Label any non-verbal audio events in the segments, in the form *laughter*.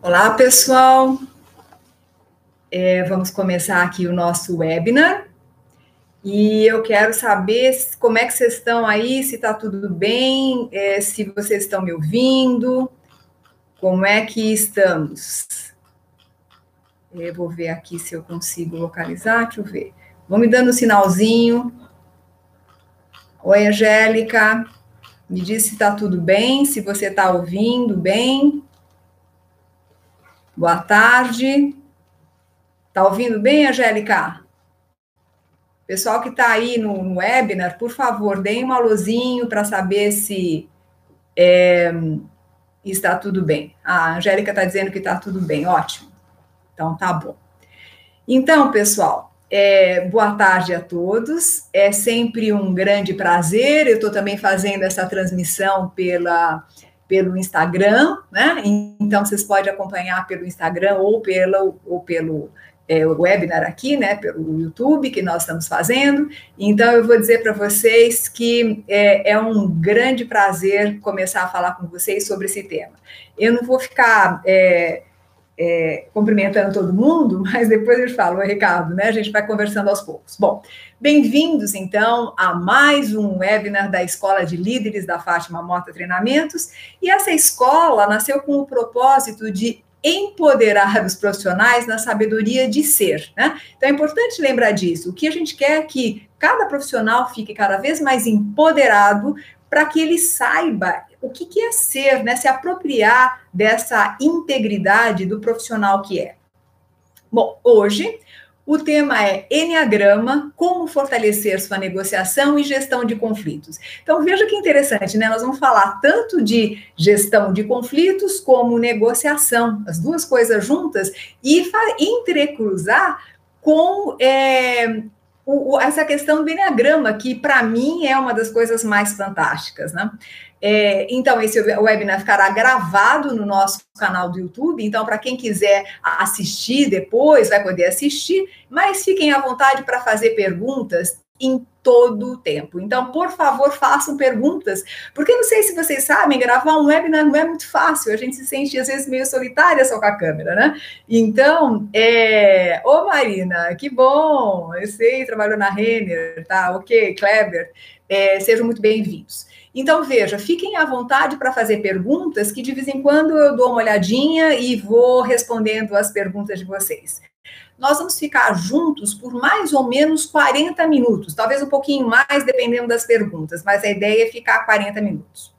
Olá, pessoal. É, vamos começar aqui o nosso webinar. E eu quero saber como é que vocês estão aí, se está tudo bem, é, se vocês estão me ouvindo, como é que estamos. Eu vou ver aqui se eu consigo localizar, deixa eu ver. Vão me dando um sinalzinho. Oi, Angélica. Me diz se está tudo bem, se você está ouvindo bem. Boa tarde. Tá ouvindo bem, Angélica? Pessoal que está aí no, no, webinar, por favor, deem um alôzinho para saber se é, está tudo bem. a Angélica está dizendo que está tudo bem, ótimo. Então, tá bom. Então, pessoal, é, boa tarde a todos. É sempre um grande prazer. Eu estou também fazendo essa transmissão pela pelo Instagram, né? Então vocês podem acompanhar pelo Instagram ou pelo, ou pelo é, webinar aqui, né? Pelo YouTube que nós estamos fazendo. Então eu vou dizer para vocês que é, é, um grande prazer começar a falar com vocês sobre esse tema. Eu não vou ficar é, é, cumprimentando todo mundo, *laughs* mas depois eu falo, Ricardo, né? A gente vai conversando aos poucos. Bom, bem-vindos então a mais um webinar da Escola de Líderes da Fátima Mota Treinamentos. E essa escola nasceu com o propósito de empoderar os profissionais na sabedoria de ser, né? Então é importante lembrar disso. O que a gente quer é que cada profissional fique cada vez mais empoderado para que ele saiba o que, que é ser, né? Se apropriar dessa integridade do profissional que é. Bom, hoje o tema é Enneagrama, como fortalecer sua negociação e gestão de conflitos. Então, veja que interessante, né? Nós vamos falar tanto de gestão de conflitos como negociação, as duas coisas juntas, e entrecruzar com é, o, essa questão do Enneagrama, que para mim é uma das coisas mais fantásticas, né? É, então, esse webinar ficará gravado no nosso canal do YouTube. Então, para quem quiser assistir depois, vai poder assistir, mas fiquem à vontade para fazer perguntas em todo o tempo. Então, por favor, façam perguntas, porque não sei se vocês sabem, gravar um webinar não é muito fácil, a gente se sente às vezes meio solitária só com a câmera, né? Então, é... ô Marina, que bom, eu sei, trabalhou na Renner, tá? Ok, Kleber, é, sejam muito bem-vindos. Então, veja, fiquem à vontade para fazer perguntas, que de vez em quando eu dou uma olhadinha e vou respondendo as perguntas de vocês nós vamos ficar juntos por mais ou menos 40 minutos, talvez um pouquinho mais, dependendo das perguntas, mas a ideia é ficar 40 minutos.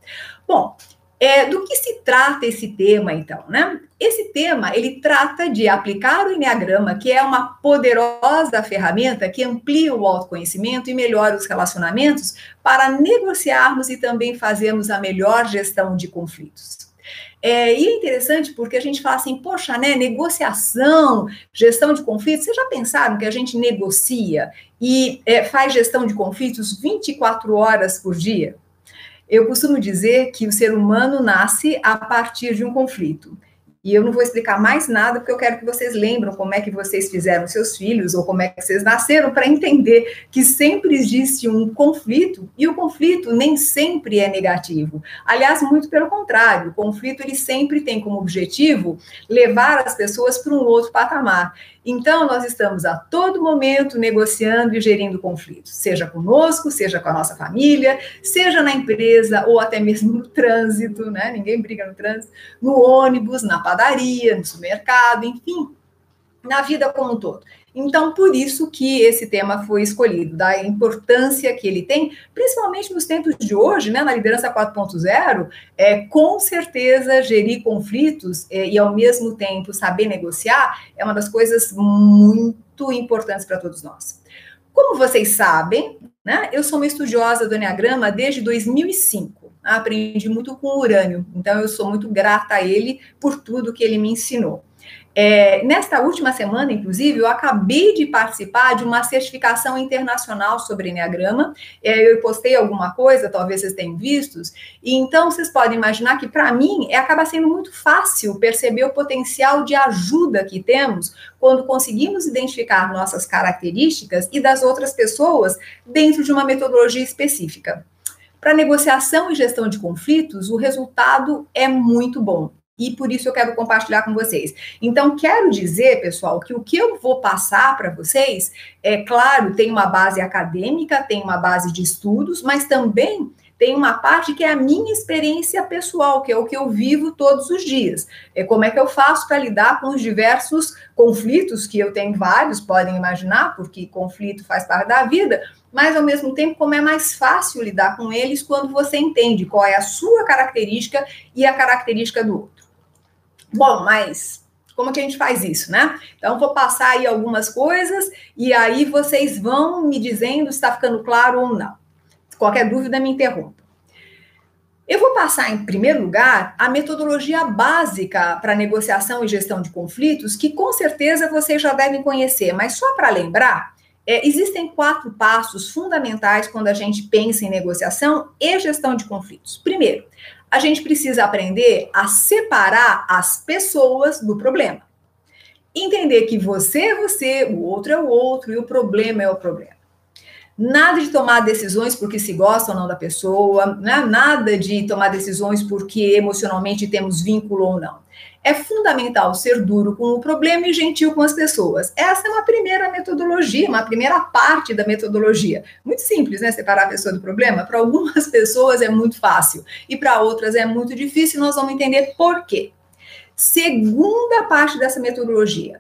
Bom, é, do que se trata esse tema, então, né? Esse tema, ele trata de aplicar o Enneagrama, que é uma poderosa ferramenta que amplia o autoconhecimento e melhora os relacionamentos para negociarmos e também fazermos a melhor gestão de conflitos. É, e é interessante porque a gente fala assim, poxa, né, negociação, gestão de conflitos, vocês já pensaram que a gente negocia e é, faz gestão de conflitos 24 horas por dia? Eu costumo dizer que o ser humano nasce a partir de um conflito. E eu não vou explicar mais nada, porque eu quero que vocês lembram como é que vocês fizeram seus filhos, ou como é que vocês nasceram, para entender que sempre existe um conflito, e o conflito nem sempre é negativo. Aliás, muito pelo contrário, o conflito ele sempre tem como objetivo levar as pessoas para um outro patamar. Então, nós estamos a todo momento negociando e gerindo conflitos, seja conosco, seja com a nossa família, seja na empresa ou até mesmo no trânsito, né? Ninguém briga no trânsito, no ônibus, na padaria, no supermercado, enfim, na vida como um todo. Então, por isso que esse tema foi escolhido, da importância que ele tem, principalmente nos tempos de hoje, né, na liderança 4.0, é, com certeza gerir conflitos é, e, ao mesmo tempo, saber negociar é uma das coisas muito importantes para todos nós. Como vocês sabem, né, eu sou uma estudiosa do Enneagrama desde 2005. Aprendi muito com o Urânio, então eu sou muito grata a ele por tudo que ele me ensinou. É, nesta última semana, inclusive, eu acabei de participar de uma certificação internacional sobre Enneagrama. É, eu postei alguma coisa, talvez vocês tenham visto, e então vocês podem imaginar que, para mim, é, acaba sendo muito fácil perceber o potencial de ajuda que temos quando conseguimos identificar nossas características e das outras pessoas dentro de uma metodologia específica. Para negociação e gestão de conflitos, o resultado é muito bom e por isso eu quero compartilhar com vocês. Então, quero dizer, pessoal, que o que eu vou passar para vocês, é claro, tem uma base acadêmica, tem uma base de estudos, mas também tem uma parte que é a minha experiência pessoal, que é o que eu vivo todos os dias. É como é que eu faço para lidar com os diversos conflitos, que eu tenho vários, podem imaginar, porque conflito faz parte da vida, mas ao mesmo tempo, como é mais fácil lidar com eles quando você entende qual é a sua característica e a característica do outro. Bom, mas como que a gente faz isso, né? Então, vou passar aí algumas coisas e aí vocês vão me dizendo se está ficando claro ou não. Qualquer dúvida, me interrompa. Eu vou passar, em primeiro lugar, a metodologia básica para negociação e gestão de conflitos, que com certeza vocês já devem conhecer, mas só para lembrar, é, existem quatro passos fundamentais quando a gente pensa em negociação e gestão de conflitos. Primeiro, a gente precisa aprender a separar as pessoas do problema. Entender que você é você, o outro é o outro e o problema é o problema. Nada de tomar decisões porque se gosta ou não da pessoa, né? nada de tomar decisões porque emocionalmente temos vínculo ou não. É fundamental ser duro com o problema e gentil com as pessoas. Essa é uma primeira metodologia, uma primeira parte da metodologia. Muito simples, né? Separar a pessoa do problema. Para algumas *laughs* pessoas é muito fácil e para outras é muito difícil. Nós vamos entender por quê. Segunda parte dessa metodologia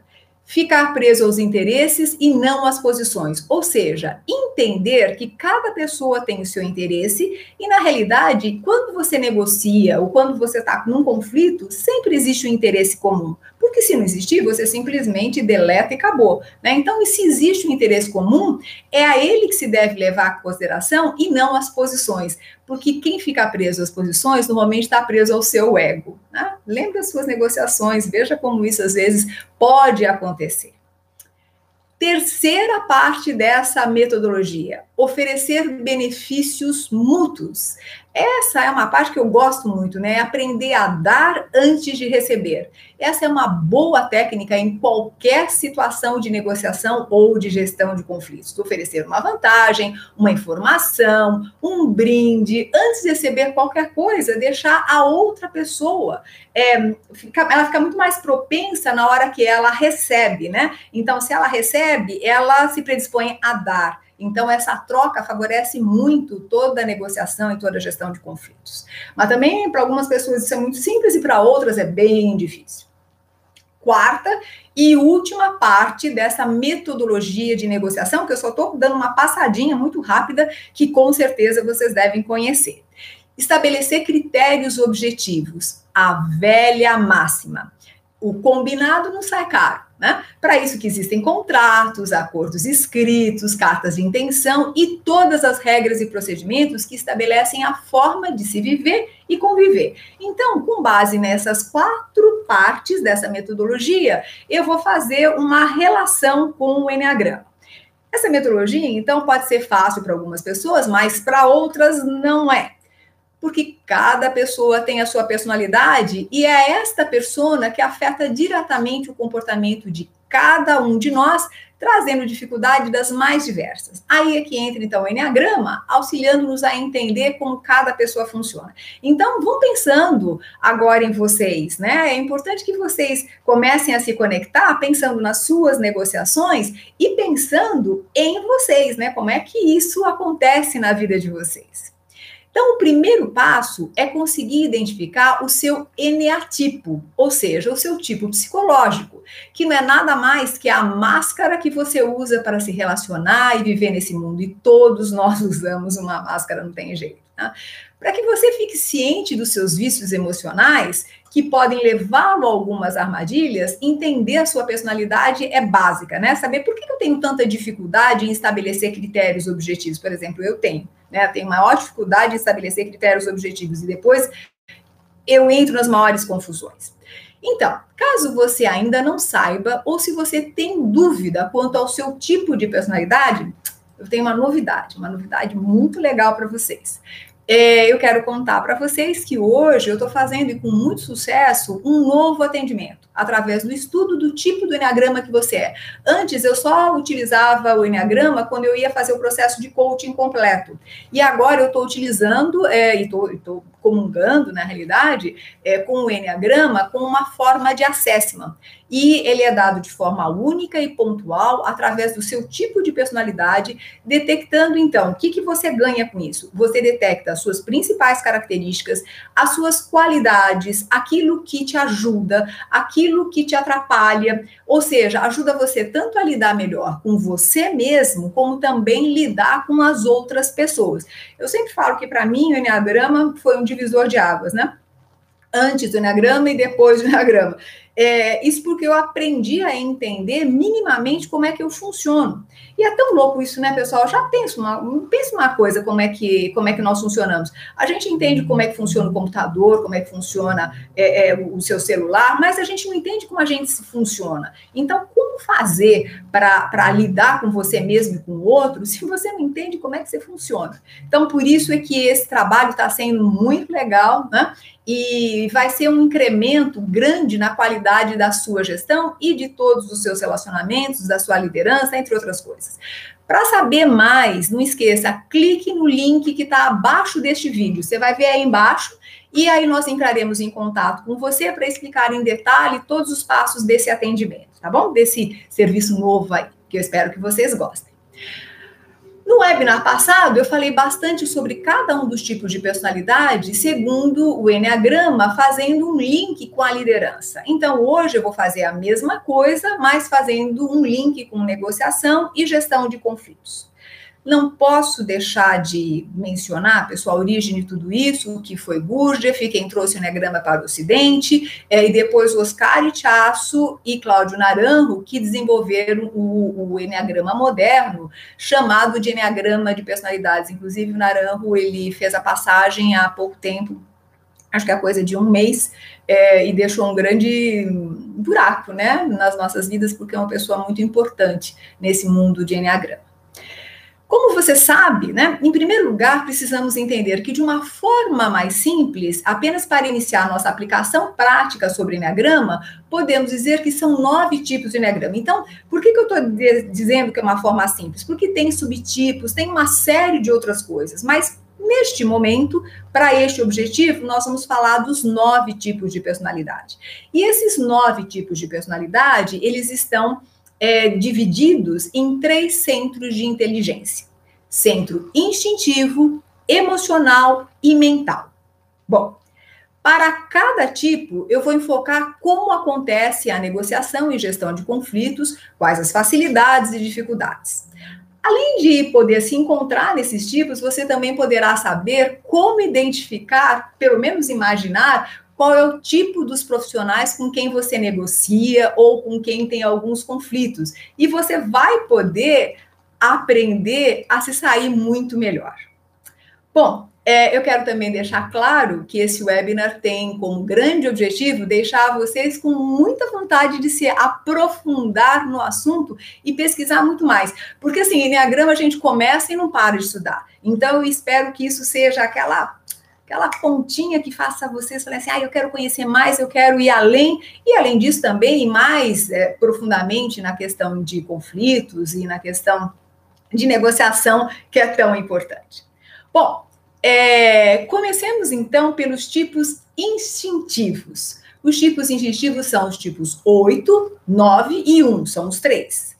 ficar preso aos interesses e não às posições. Ou seja, entender que cada pessoa tem o seu interesse e, na realidade, quando você negocia ou quando você está num conflito, sempre existe um interesse comum. Porque se não existir, você simplesmente deleta e acabou. Né? Então, se existe um interesse comum, é a ele que se deve levar em consideração e não as posições. Porque quem fica preso às posições normalmente está preso ao seu ego. Né? Lembre as suas negociações, veja como isso às vezes pode acontecer. Terceira parte dessa metodologia: oferecer benefícios mútuos. Essa é uma parte que eu gosto muito, né? Aprender a dar antes de receber. Essa é uma boa técnica em qualquer situação de negociação ou de gestão de conflitos. Oferecer uma vantagem, uma informação, um brinde, antes de receber qualquer coisa, deixar a outra pessoa. É, fica, ela fica muito mais propensa na hora que ela recebe, né? Então, se ela recebe, ela se predispõe a dar. Então, essa troca favorece muito toda a negociação e toda a gestão de conflitos. Mas também, para algumas pessoas, isso é muito simples e para outras é bem difícil. Quarta e última parte dessa metodologia de negociação, que eu só estou dando uma passadinha muito rápida, que com certeza vocês devem conhecer. Estabelecer critérios objetivos, a velha máxima. O combinado não sai caro. Né? Para isso que existem contratos, acordos escritos, cartas de intenção e todas as regras e procedimentos que estabelecem a forma de se viver e conviver. Então, com base nessas quatro partes dessa metodologia, eu vou fazer uma relação com o Enneagrama. Essa metodologia, então, pode ser fácil para algumas pessoas, mas para outras não é porque cada pessoa tem a sua personalidade e é esta persona que afeta diretamente o comportamento de cada um de nós, trazendo dificuldade das mais diversas. Aí é que entra então o Enneagrama, auxiliando-nos a entender como cada pessoa funciona. Então, vão pensando agora em vocês, né? É importante que vocês comecem a se conectar pensando nas suas negociações e pensando em vocês, né? Como é que isso acontece na vida de vocês. Então, o primeiro passo é conseguir identificar o seu eneatipo, ou seja, o seu tipo psicológico, que não é nada mais que a máscara que você usa para se relacionar e viver nesse mundo. E todos nós *laughs* usamos uma máscara, não tem jeito. Tá? Para que você fique ciente dos seus vícios emocionais, que podem levá-lo a algumas armadilhas, entender a sua personalidade é básica, né? Saber por que eu tenho tanta dificuldade em estabelecer critérios objetivos. Por exemplo, eu tenho né? Tenho maior dificuldade em estabelecer critérios objetivos e depois eu entro nas maiores confusões. Então, caso você ainda não saiba, ou se você tem dúvida quanto ao seu tipo de personalidade, eu tenho uma novidade, uma novidade muito legal para vocês. É, eu quero contar para vocês que hoje eu estou fazendo e com muito sucesso um novo atendimento através do estudo do tipo do enneagrama que você é. Antes eu só utilizava o enneagrama quando eu ia fazer o processo de coaching completo. E agora eu estou utilizando é, e estou comungando, na realidade, é, com o Enneagrama com uma forma de assessment. E ele é dado de forma única e pontual, através do seu tipo de personalidade, detectando, então, o que, que você ganha com isso? Você detecta as suas principais características, as suas qualidades, aquilo que te ajuda, aquilo que te atrapalha, ou seja, ajuda você tanto a lidar melhor com você mesmo, como também lidar com as outras pessoas. Eu sempre falo que, para mim, o Enneagrama foi um divisor de águas, né? Antes do Enneagrama e depois do Enneagrama. É, isso porque eu aprendi a entender minimamente como é que eu funciono. E é tão louco isso, né, pessoal? Já pensa uma, pensa uma coisa, como é, que, como é que nós funcionamos. A gente entende como é que funciona o computador, como é que funciona é, é, o seu celular, mas a gente não entende como a gente funciona. Então, como fazer para lidar com você mesmo e com o outro *laughs* se você não entende como é que você funciona? Então, por isso é que esse trabalho está sendo muito legal, né? e vai ser um incremento grande na qualidade da sua gestão e de todos os seus relacionamentos, da sua liderança, entre outras coisas. Para saber mais, não esqueça, clique no link que está abaixo deste vídeo. Você vai ver aí embaixo e aí nós entraremos em contato com você para explicar em detalhe todos os passos desse atendimento, tá bom? Desse serviço novo aí, que eu espero que vocês gostem. No webinar passado, eu falei bastante sobre cada um dos tipos de personalidade, segundo o Enneagrama, fazendo um link com a liderança. Então, hoje eu vou fazer a mesma coisa, mas fazendo um link com negociação e gestão de conflitos. Não posso deixar de mencionar, pessoal, a origem de tudo isso, que foi Gurdjieff, quem trouxe o Enneagrama para o Ocidente, é, e depois Oscar Itchaço e Cláudio Naranjo, que desenvolveram o, o Enneagrama moderno, chamado de Enneagrama de Personalidades. Inclusive, o Naranjo, ele fez a passagem há pouco tempo, acho que é coisa de um mês, é, e deixou um grande buraco, né, nas nossas vidas, porque é uma pessoa muito importante nesse mundo de Enneagrama. Como você sabe, né, em primeiro lugar, precisamos entender que, de uma forma mais simples, apenas para iniciar nossa aplicação prática sobre Enneagrama, podemos dizer que são nove tipos de Enneagrama. Então, por que, que eu estou dizendo que é uma forma simples? Porque tem subtipos, tem uma série de outras coisas, mas Neste momento, para este objetivo, nós vamos falar dos nove tipos de personalidade. E esses nove tipos de personalidade, eles estão é, divididos em três centros de inteligência: centro instintivo, emocional e mental. Bom, para cada tipo, eu vou enfocar como acontece a negociação e gestão de conflitos, quais as facilidades e dificuldades. Além de poder se encontrar nesses tipos, você também poderá saber como identificar, pelo menos imaginar, qual é o tipo dos profissionais com quem você negocia ou com quem tem alguns conflitos. E você vai poder aprender a se sair muito melhor. Bom, é, eu quero também deixar claro que esse webinar tem como grande objetivo deixar vocês com muita vontade de se aprofundar no assunto e pesquisar muito mais. Porque assim, Enneagrama a gente começa e não para de estudar. Então eu espero que isso seja aquela aquela pontinha que faça vocês falarem assim, ah, eu quero conhecer mais, eu quero ir além, e além disso também, mais é, profundamente na questão de conflitos e na questão de negociação, que é tão importante. Bom, é, comecemos então pelos tipos instintivos. Os tipos instintivos são os tipos 8, 9 e 1, são os três.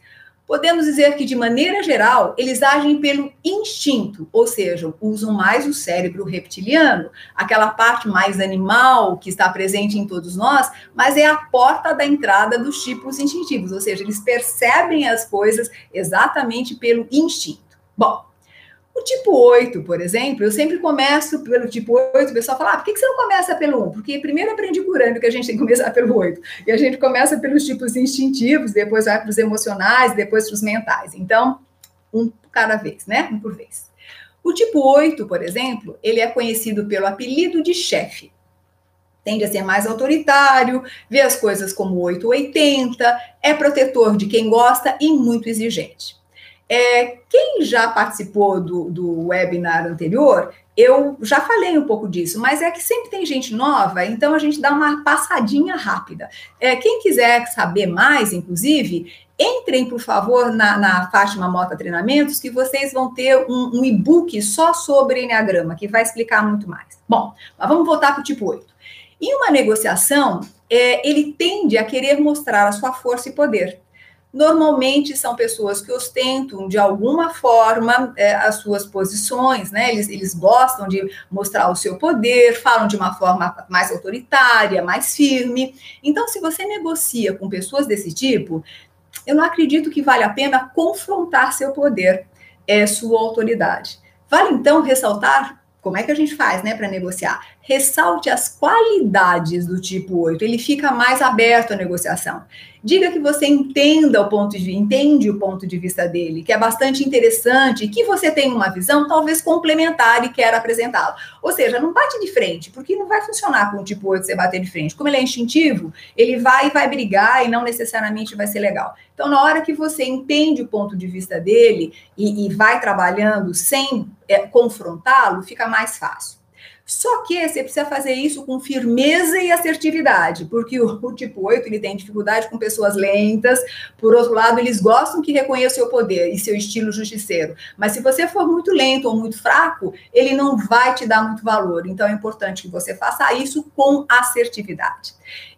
Podemos dizer que, de maneira geral, eles agem pelo instinto, ou seja, usam mais o cérebro reptiliano, aquela parte mais animal que está presente em todos nós, mas é a porta da entrada dos tipos instintivos, ou seja, eles percebem as coisas exatamente pelo instinto. Bom, o tipo 8, por exemplo, eu sempre começo pelo tipo 8, o pessoal fala, ah, por que você não começa pelo 1? Porque primeiro aprendi curando que a gente tem que começar pelo 8. E a gente começa pelos tipos instintivos, depois vai para os emocionais, depois para os mentais. Então, um cada vez, né? Um por vez. O tipo 8, por exemplo, ele é conhecido pelo apelido de chefe. tende a ser mais autoritário, vê as coisas como 880, é protetor de quem gosta e muito exigente. É, quem já participou do, do webinar anterior, eu já falei um pouco disso, mas é que sempre tem gente nova, então a gente dá uma passadinha rápida. É, quem quiser saber mais, inclusive, entrem, por favor, na, na Fátima Mota Treinamentos, que vocês vão ter um, um e-book só sobre Enneagrama, que vai explicar muito mais. Bom, mas vamos voltar para o tipo 8. Em uma negociação, é, ele tende a querer mostrar a sua força e poder. Normalmente são pessoas que ostentam de alguma forma é, as suas posições, né? Eles, eles gostam de mostrar o seu poder, falam de uma forma mais autoritária, mais firme. Então, se você negocia com pessoas desse tipo, eu não acredito que vale a pena confrontar seu poder, é, sua autoridade. Vale então ressaltar como é que a gente faz, né, para negociar? Ressalte as qualidades do tipo 8, ele fica mais aberto à negociação. Diga que você entenda o ponto de entende o ponto de vista dele, que é bastante interessante, que você tem uma visão talvez complementar e quer apresentá-la. Ou seja, não bate de frente, porque não vai funcionar com o tipo 8 você bater de frente. Como ele é instintivo, ele vai e vai brigar e não necessariamente vai ser legal. Então, na hora que você entende o ponto de vista dele e, e vai trabalhando sem é, confrontá-lo, fica mais fácil. Só que você precisa fazer isso com firmeza e assertividade, porque o, o, tipo 8 ele tem dificuldade com pessoas lentas, por outro lado, eles gostam que reconheça o seu poder e seu estilo justiceiro. Mas se você for muito lento ou muito fraco, ele não vai te dar muito valor. Então é importante que você faça isso com assertividade.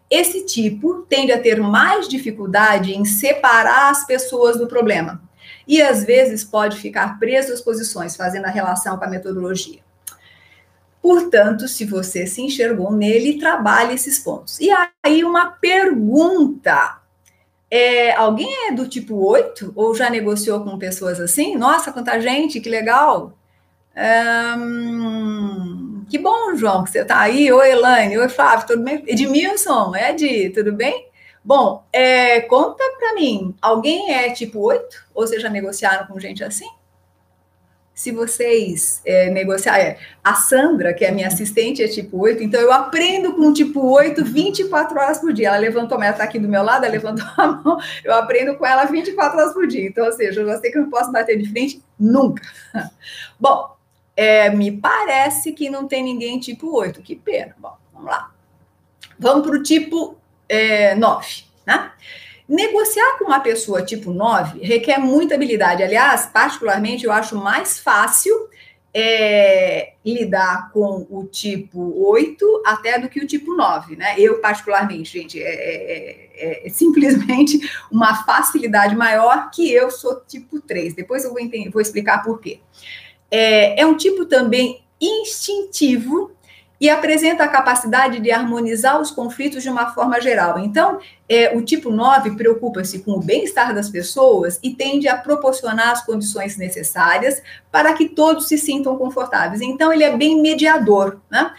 Esse tipo tende a ter mais dificuldade em separar as pessoas do problema. E às vezes pode ficar preso às posições, fazendo a relação com a metodologia. Portanto, se você se enxergou nele, trabalhe esses pontos. E aí, uma pergunta. É, alguém é do tipo 8? Ou já negociou com pessoas assim? Nossa, quanta gente, que legal! Que bom, João, que você está aí. Oi, Elaine. Oi, Flávio, tudo bem? Edmilson, Ed, tudo bem? Bom, é, conta para mim, alguém é tipo 8? Ou vocês já negociaram com gente assim? Se vocês é, negociarem. É, a Sandra, que é minha assistente, é tipo 8, então eu aprendo com tipo 8 24 horas por dia. Ela levantou, ela está aqui do meu lado, ela levantou a *laughs* mão, eu aprendo com ela 24 horas por dia. Então, ou seja, eu já sei que eu não posso bater de frente nunca. *laughs* Bom, é, me parece que não tem ninguém tipo 8, que pena. Bom, vamos lá. Vamos para o tipo é, 9, né? Negociar com uma pessoa tipo 9 requer muita habilidade. Aliás, particularmente, eu acho mais fácil é, lidar com o tipo 8 até do que o tipo 9, né? Eu, particularmente, gente, é, é, é, simplesmente uma facilidade maior que eu sou tipo 3. Depois eu vou, entender, vou explicar por quê. É, é um tipo também instintivo e apresenta a capacidade de harmonizar os conflitos de uma forma geral. Então, é, o tipo 9 preocupa-se com o bem-estar das pessoas e tende a proporcionar as condições necessárias para que todos se sintam confortáveis. Então, ele é bem mediador, né?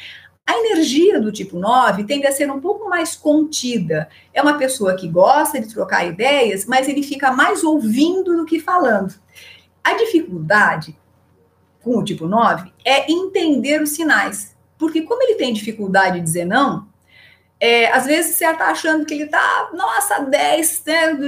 A energia do tipo 9 tende a ser um pouco mais contida. É uma pessoa que gosta de trocar ideias, mas ele fica mais ouvindo do que falando. A dificuldade com o tipo 9 é entender os sinais. Porque como ele tem dificuldade de dizer não, é, às vezes você está achando que ele está, nossa, 10, né,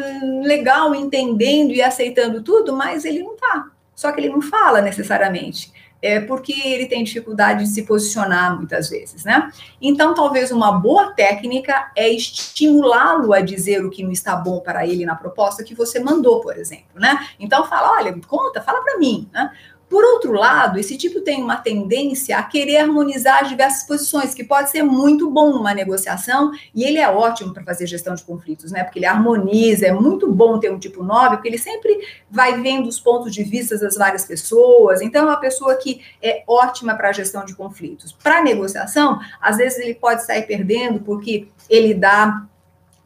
legal, entendendo e aceitando tudo, mas ele não está. Só que ele não fala necessariamente. É porque ele tem dificuldade de se posicionar muitas vezes, né? Então, talvez uma boa técnica é estimulá-lo a dizer o que não está bom para ele na proposta que você mandou, por exemplo, né? Então, fala, olha, conta, fala para mim, né? Por outro lado, esse tipo tem uma tendência a querer harmonizar as diversas posições, que pode ser muito bom numa negociação, e ele é ótimo para fazer gestão de conflitos, né? Porque ele harmoniza, é muito bom ter um tipo 9, porque ele sempre vai vendo os pontos de vista das várias pessoas, então é uma pessoa que é ótima para a gestão de conflitos. Para negociação, às vezes ele pode sair perdendo porque ele dá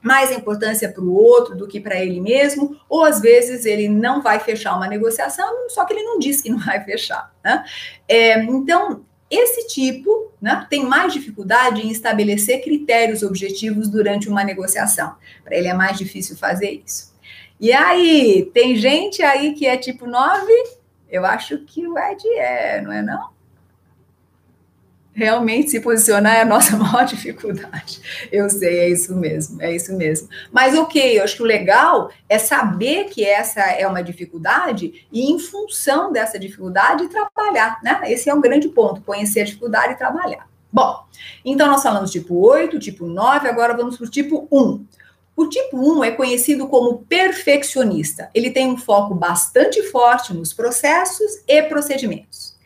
mais importância para o outro do que para ele mesmo, ou às vezes ele não vai fechar uma negociação, só que ele não diz que não vai fechar. Né? É, então, esse tipo né, tem mais dificuldade em estabelecer critérios objetivos durante uma negociação. Para ele é mais difícil fazer isso. E aí, tem gente aí que é tipo 9? Eu acho que o Ed é, não é não? Realmente se posicionar é a nossa *laughs* maior dificuldade. Eu sei, é isso mesmo, é isso mesmo. Mas ok, eu acho que o legal é saber que essa é uma dificuldade e, em função dessa dificuldade, trabalhar, né? Esse é um grande ponto, conhecer a dificuldade e trabalhar. Bom, então nós falamos tipo 8, tipo 9, agora vamos para o tipo 1. O tipo 1 é conhecido como perfeccionista. Ele tem um foco bastante forte nos processos e procedimentos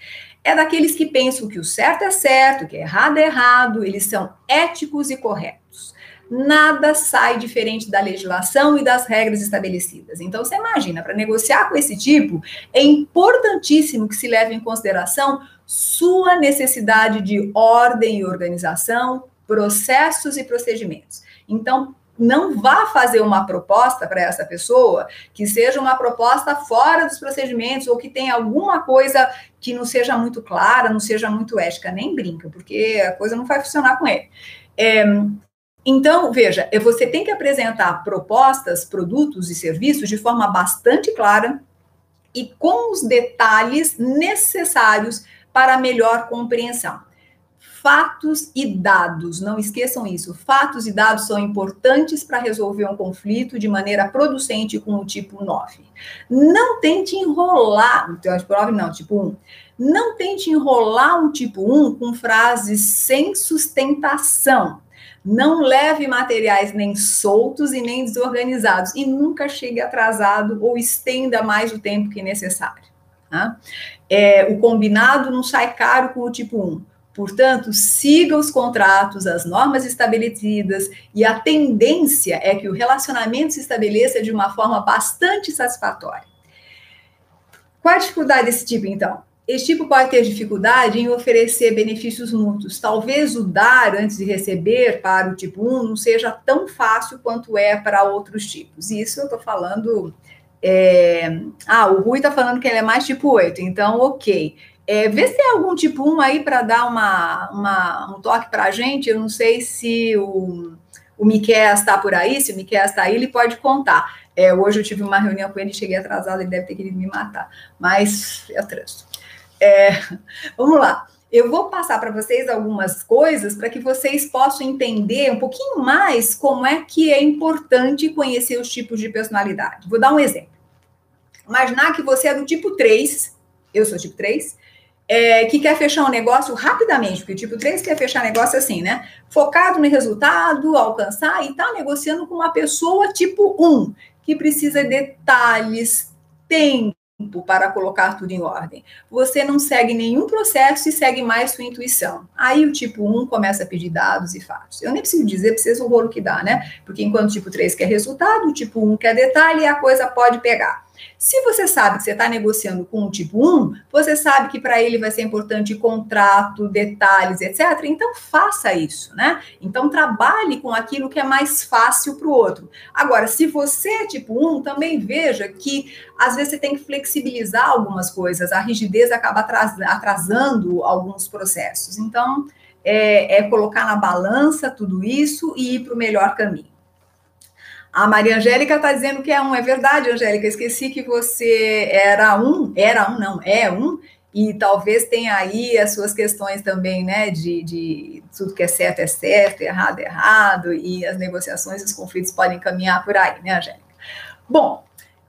é daqueles que pensam que o certo é certo, que errado é errado, eles são éticos e corretos. Nada sai diferente da legislação e das regras estabelecidas. Então, você imagina, para negociar com esse tipo, é importantíssimo que se leve em consideração sua necessidade de ordem e organização, processos e procedimentos. Então, não vá fazer uma proposta para essa pessoa que seja uma proposta fora dos procedimentos ou que tenha alguma coisa que não seja muito clara, não seja muito ética. Nem brinca, porque a coisa não vai funcionar com ele. É, então, veja, você tem que apresentar propostas, produtos e serviços de forma bastante clara e com os detalhes necessários para melhor compreensão fatos e dados. Não esqueçam isso. Fatos e dados são importantes para resolver um conflito de maneira producente com o tipo 9. Não tente enrolar, então, tipo 9 não, tipo 1. Não tente enrolar um tipo 1 com frases sem sustentação. Não leve materiais nem soltos e nem desorganizados e nunca chegue atrasado ou estenda mais o tempo que necessário. Tá? É, o combinado não sai caro com o tipo 1. Portanto, siga os contratos, as normas estabelecidas, e a tendência é que o relacionamento se estabeleça de uma forma bastante satisfatória. Qual a dificuldade desse tipo, então? Esse tipo pode ter dificuldade em oferecer benefícios mútuos. Talvez o dar antes de receber para o tipo 1 não seja tão fácil quanto é para outros tipos. Isso eu estou falando. É... Ah, o Rui está falando que ele é mais tipo 8, então ok. É, vê se tem algum tipo 1 aí para dar uma, uma, um toque para a gente. Eu não sei se o, o Miquel está por aí, se o Miquel está aí, ele pode contar. É, hoje eu tive uma reunião com ele, cheguei atrasada, ele deve ter querido me matar, mas é trânsito. É, *laughs* vamos lá. Eu vou passar para vocês algumas coisas para que vocês possam entender um pouquinho mais como é que é importante conhecer os tipos de personalidade. Vou dar um exemplo. Imaginar que você é do tipo 3, eu sou tipo 3, é, que quer fechar um negócio rapidamente, porque tipo 3 quer fechar negócio assim, né? Focado no resultado, alcançar, e tá negociando com uma pessoa tipo 1, que precisa de detalhes, tempo para colocar tudo em ordem. Você não segue nenhum processo e segue mais sua intuição. Aí o tipo 1 começa a pedir dados e fatos. Eu nem preciso dizer para vocês o rolo que dá, né? Porque enquanto o tipo 3 quer resultado, o tipo 1 quer detalhe e a coisa pode pegar. Se você sabe que você está negociando com o tipo 1, você sabe que para ele vai ser importante contrato, detalhes, etc. Então faça isso, né? Então trabalhe com aquilo que é mais fácil para o outro. Agora, se você é tipo 1, também veja que às vezes você tem que flexibilizar algumas coisas, a rigidez acaba atrasando alguns processos. Então, é, é colocar na balança tudo isso e ir para o melhor caminho. A Maria Angélica está dizendo que é um. É verdade, Angélica. Esqueci que você era um. Era um, não, é um. E talvez tenha aí as suas questões também, né? De, de tudo que é certo é certo, errado é errado, e as negociações, os conflitos podem caminhar por aí, né, Angélica? Bom,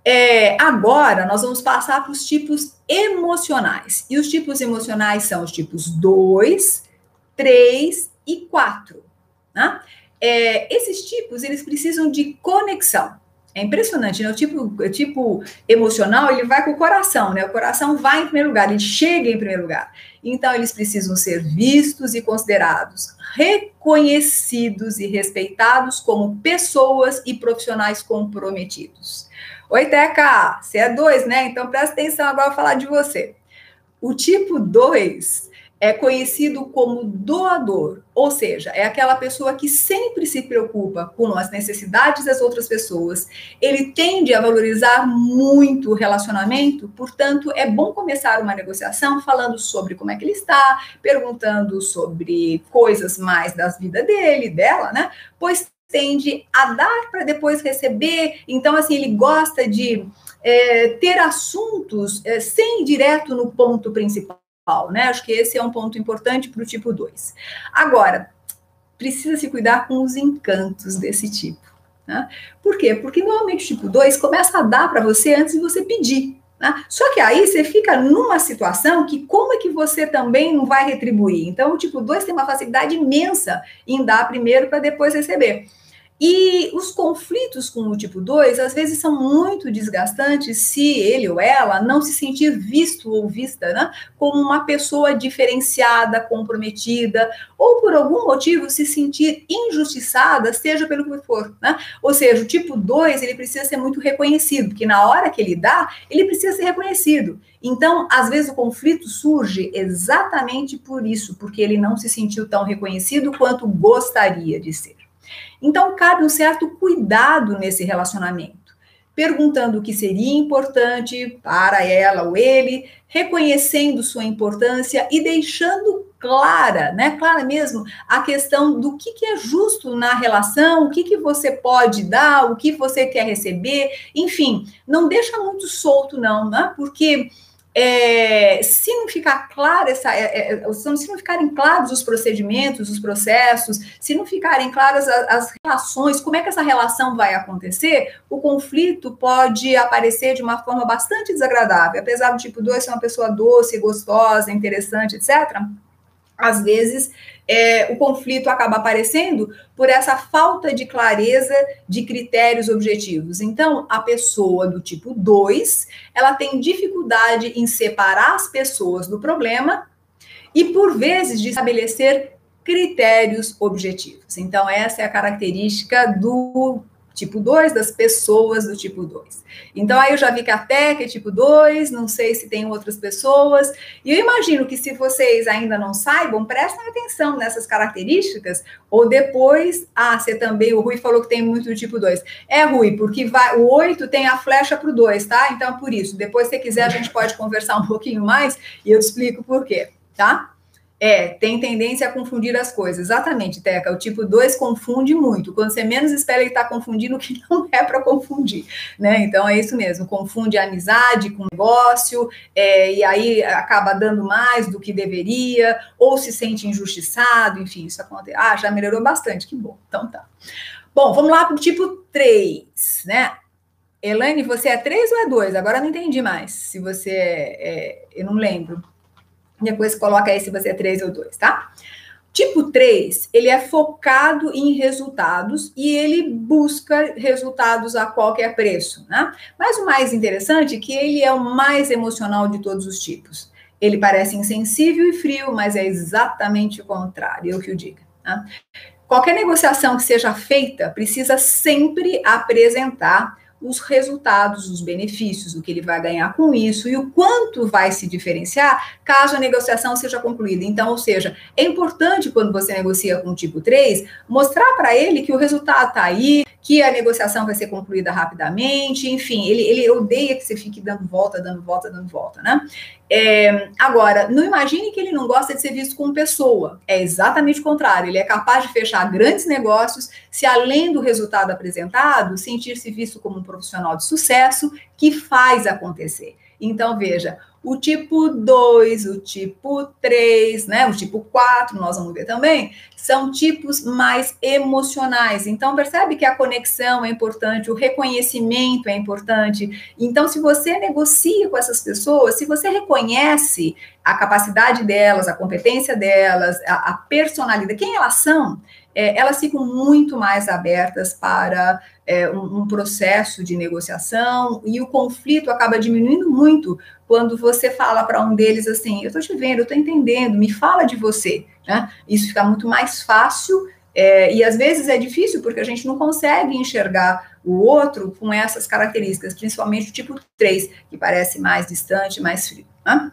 é, agora nós vamos passar para os tipos emocionais. E os tipos emocionais são os tipos 2, 3 e 4. Né? É, esses tipos eles precisam de conexão. É impressionante, né? O tipo, o tipo emocional, ele vai com o coração, né? O coração vai em primeiro lugar, ele chega em primeiro lugar. Então, eles precisam ser vistos e considerados, reconhecidos e respeitados como pessoas e profissionais comprometidos. Oi, Teca, você é dois, né? Então, presta atenção agora, vou falar de você. O tipo 2 é conhecido como doador, ou seja, é aquela pessoa que sempre se preocupa com as necessidades das outras pessoas. Ele tende a valorizar muito o relacionamento, portanto, é bom começar uma negociação falando sobre como é que ele está, perguntando sobre coisas mais das vidas dele, dela, né? Pois tende a dar para depois receber. Então, assim, ele gosta de é, ter assuntos é, sem ir direto no ponto principal né? Acho que esse é um ponto importante para o tipo 2. Agora, precisa se cuidar com os encantos desse tipo. Né? Por quê? Porque normalmente o tipo 2 começa a dar para você antes de você pedir. Né? Só que aí você fica numa situação que como é que você também não vai retribuir? Então, o tipo 2 tem uma facilidade imensa em dar primeiro para depois receber. E os conflitos com o tipo 2, às vezes, são muito desgastantes se ele ou ela não se sentir visto ou vista né, como uma pessoa diferenciada, comprometida, ou por algum motivo se sentir injustiçada, seja pelo que for. Né? Ou seja, o tipo 2 ele precisa ser muito reconhecido, porque na hora que ele dá, ele precisa ser reconhecido. Então, às vezes, o conflito surge exatamente por isso, porque ele não se sentiu tão reconhecido quanto gostaria de ser. Então, cabe um certo cuidado nesse relacionamento, perguntando o que seria importante para ela ou ele, reconhecendo sua importância e deixando clara, né, clara mesmo, a questão do que, que é justo na relação, o que, que você pode dar, o que você quer receber, enfim, não deixa muito solto, não, né, porque é, se não ficar clara essa, é, é, se não ficarem claros os procedimentos, os processos, se não ficarem claras as, as, relações, como é que essa relação vai acontecer, o conflito pode aparecer de uma forma bastante desagradável. Apesar do tipo 2 ser uma pessoa doce, gostosa, interessante, etc., às vezes é, o conflito acaba aparecendo por essa falta de clareza de critérios objetivos. Então, a pessoa do tipo 2, ela tem dificuldade em separar as pessoas do problema e, por vezes, de estabelecer critérios objetivos. Então, essa é a característica do tipo 2, das pessoas do tipo 2. Então, aí eu já vi que a Teca é tipo 2, não sei se tem outras pessoas, e eu imagino que se vocês ainda não saibam, prestem atenção nessas características, ou depois, ah, você também, o Rui falou que tem muito do tipo 2. É, Rui, porque vai, o 8 tem a flecha para o 2, tá? Então, por isso, depois, se quiser, a gente pode conversar um pouquinho mais, e eu te explico por quê, tá? É, tem tendência a confundir as coisas. Exatamente, Teca. O tipo 2 confunde muito. Quando você menos espera, ele está confundindo o que não é para confundir. Né? Então é isso mesmo. Confunde a amizade com negócio, é, e aí acaba dando mais do que deveria, ou se sente injustiçado, enfim, isso acontece. Ah, já melhorou bastante, que bom. Então tá. Bom, vamos lá para o tipo 3, né? Elaine, você é 3 ou é 2? Agora não entendi mais. Se você é, é eu não lembro. Depois coloca aí se você é 3 ou 2, tá? Tipo 3, ele é focado em resultados e ele busca resultados a qualquer preço, né? Mas o mais interessante é que ele é o mais emocional de todos os tipos. Ele parece insensível e frio, mas é exatamente o contrário, eu que o diga. Né? Qualquer negociação que seja feita precisa sempre apresentar os resultados, os benefícios, o que ele vai ganhar com isso e o quanto vai se diferenciar caso a negociação seja concluída. Então, ou seja, é importante quando você negocia com o tipo 3, mostrar para ele que o resultado está aí, que a negociação vai ser concluída rapidamente, enfim, ele, ele odeia que você fique dando volta, dando volta, dando volta, né? É, agora, não imagine que ele não gosta de ser visto como pessoa. É exatamente o contrário. Ele é capaz de fechar grandes negócios se, além do resultado apresentado, sentir-se visto como um profissional de sucesso que faz acontecer. Então, veja, o tipo 2, o tipo 3, né? O tipo 4, nós vamos ver também, são tipos mais emocionais. Então, percebe que a conexão é importante, o reconhecimento é importante. Então, se você negocia com essas pessoas, se você reconhece a capacidade delas, a competência delas, a, a personalidade, quem elas são, é, elas ficam muito mais abertas para é, um, um, processo de negociação e o conflito acaba diminuindo muito quando você fala para um deles assim: Eu estou te vendo, eu estou entendendo, me fala de você. Né? Isso fica muito mais fácil é, e às vezes é difícil porque a gente não consegue enxergar o outro com essas características, principalmente o tipo 3, que parece mais distante, mais frio. Né?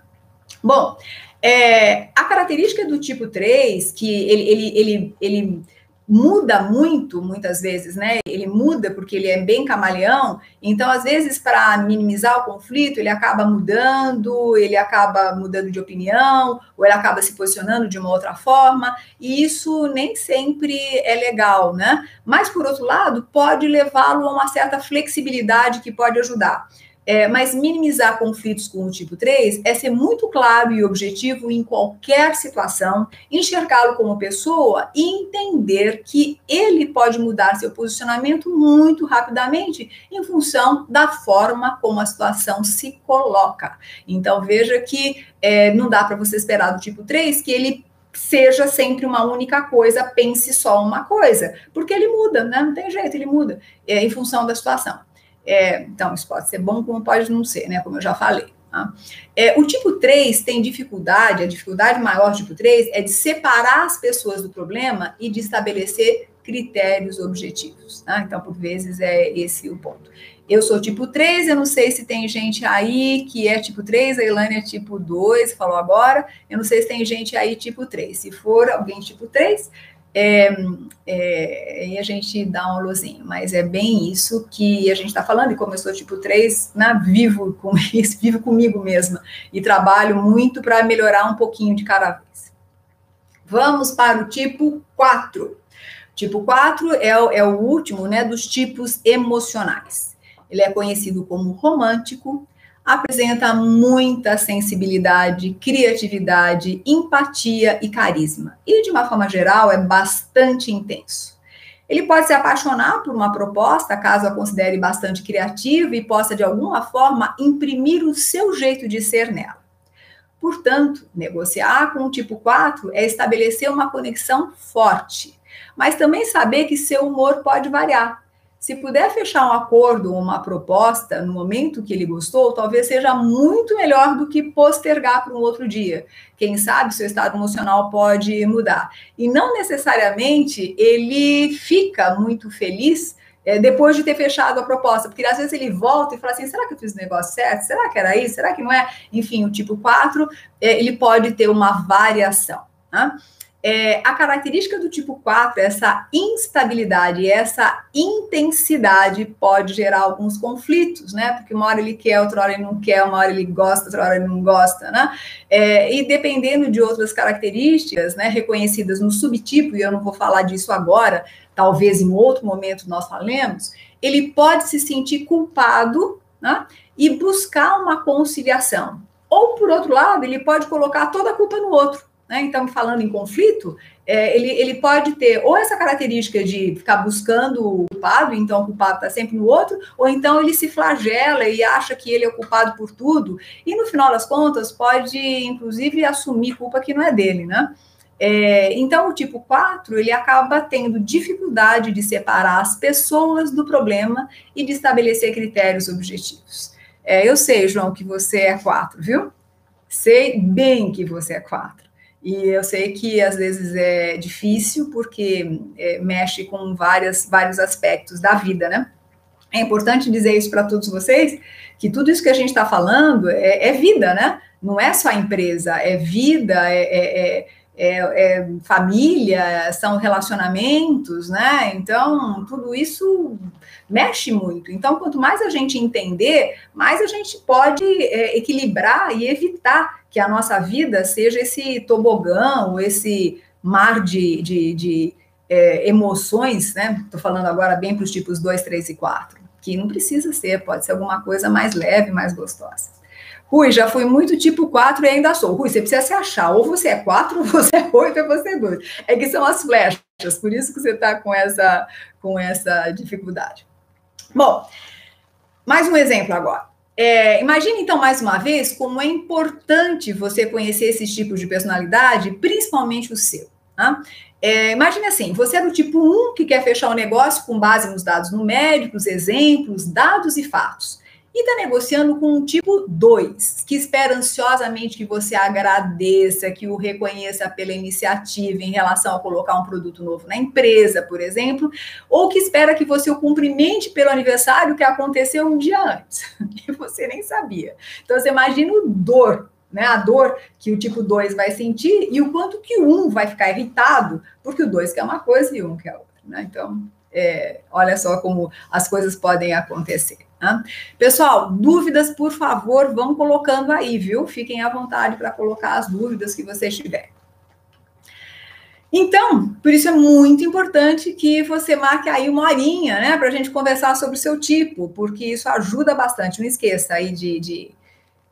Bom, é, a característica do tipo 3, que ele, ele, ele, ele muda muito, muitas vezes, né? Ele muda porque ele é bem camaleão, então, às vezes, para minimizar o conflito, ele acaba mudando, ele acaba mudando de opinião, ou ele acaba se posicionando de uma outra forma, e isso nem sempre é legal, né? Mas, por outro lado, pode levá-lo a uma certa flexibilidade que pode ajudar. É, mas minimizar conflitos com o tipo 3 é ser muito claro e objetivo em qualquer situação, enxergá-lo como pessoa e entender que ele pode mudar seu posicionamento muito rapidamente em função da forma como a situação se coloca. Então, veja que é, não dá para você esperar do tipo 3 que ele seja sempre uma única coisa, pense só uma coisa, porque ele muda, né? Não tem jeito, ele muda é, em função da situação. É, então, isso pode ser bom, como pode não ser, né? Como eu já falei. Tá? É, o tipo 3 tem dificuldade, a dificuldade maior do tipo 3 é de separar as pessoas do problema e de estabelecer critérios objetivos. Tá? Então, por vezes, é esse o ponto. Eu sou tipo 3, eu não sei se tem gente aí que é tipo 3, a Ilane é tipo 2, falou agora. Eu não sei se tem gente aí tipo 3. Se for alguém tipo 3, é, é, e a gente dá um luzinho, mas é bem isso que a gente está falando, e como eu sou tipo 3, né, vivo com *laughs* isso, vivo comigo mesma, e trabalho muito para melhorar um pouquinho de cada vez. Vamos para o tipo 4. Tipo 4 é, é o último né, dos tipos emocionais. Ele é conhecido como romântico, apresenta muita sensibilidade, criatividade, empatia e carisma. E, de uma forma geral, é bastante intenso. Ele pode se apaixonar por uma proposta, caso a considere bastante criativa e possa, de alguma forma, imprimir o seu jeito de ser nela. Portanto, negociar com o tipo 4 é estabelecer uma conexão forte, mas também saber que seu humor pode variar se puder fechar um acordo, uma proposta no momento que ele gostou, talvez seja muito melhor do que postergar para um outro dia. Quem sabe seu estado emocional pode mudar. E não necessariamente ele fica muito feliz é, depois de ter fechado a proposta, porque às vezes ele volta e fala assim: será que eu fiz o negócio certo? Será que era isso? Será que não é? Enfim, o tipo 4, é, ele pode ter uma variação. Né? É, a característica do tipo 4, essa instabilidade, essa intensidade pode gerar alguns conflitos, né? Porque uma hora ele quer, outra hora ele não quer, uma hora ele gosta, outra hora ele não gosta, né? É, e dependendo de outras características, né, reconhecidas no subtipo, e eu não vou falar disso agora, talvez em outro momento nós falemos, ele pode se sentir culpado né, e buscar uma conciliação. Ou, por outro lado, ele pode colocar toda a culpa no outro né? Então, falando em conflito, é, ele, ele pode ter ou essa característica de ficar buscando o culpado, então o culpado está sempre no outro, ou então ele se flagela e acha que ele é o culpado por tudo, e no final das contas pode, inclusive, assumir culpa que não é dele, né? É, então, o tipo 4, ele acaba tendo dificuldade de separar as pessoas do problema e de estabelecer critérios objetivos. É, eu sei, João, que você é 4, viu? Sei bem que você é 4. E eu sei que às vezes é difícil porque é, mexe com várias, vários aspectos da vida, né? É importante dizer isso para todos vocês, que tudo isso que a gente está falando é, é, vida, né? Não é só empresa, é vida, é, é, é é, é, família, são relacionamentos, né? Então, tudo isso mexe muito. Então, quanto mais a gente entender, mais a gente pode é, equilibrar e evitar que a nossa vida seja esse tobogã, ou esse mar de, de, de é, emoções, né? Estou falando agora bem para os tipos 2, 3 e 4, que não precisa ser, pode ser alguma coisa mais leve, mais gostosa. Rui, já fui muito tipo 4 e ainda sou. Rui, você precisa se achar. Ou você é 4, *laughs* ou você é 8, ou você é 2. É que são as flechas, por isso que você está com essa, com essa dificuldade. Bom, mais um exemplo agora. É, imagine então mais uma vez como é importante você conhecer esses tipos de personalidade, principalmente o seu. Tá? É, imagine assim: você é do tipo 1 que quer fechar o negócio com base nos dados numéricos, exemplos, dados e fatos e está negociando com um tipo 2, que espera ansiosamente que você agradeça, que o reconheça pela iniciativa em relação a colocar um produto novo na empresa, por exemplo, ou que espera que você o cumprimente pelo aniversário que aconteceu um dia antes, *laughs* e você nem sabia. Então, você imagina o dor, né, a dor que o tipo 2 vai sentir e o quanto que o 1 um vai ficar irritado, porque o 2 quer uma coisa e o 1 um quer outra. Né? Então, é, olha só como as coisas podem acontecer. Né? Pessoal, dúvidas, por favor, vão colocando aí, viu? Fiquem à vontade para colocar as dúvidas que vocês tiverem. Então, por isso é muito importante que você marque aí uma horinha, né, para a gente conversar sobre o seu tipo, porque isso ajuda bastante. Não esqueça aí de, de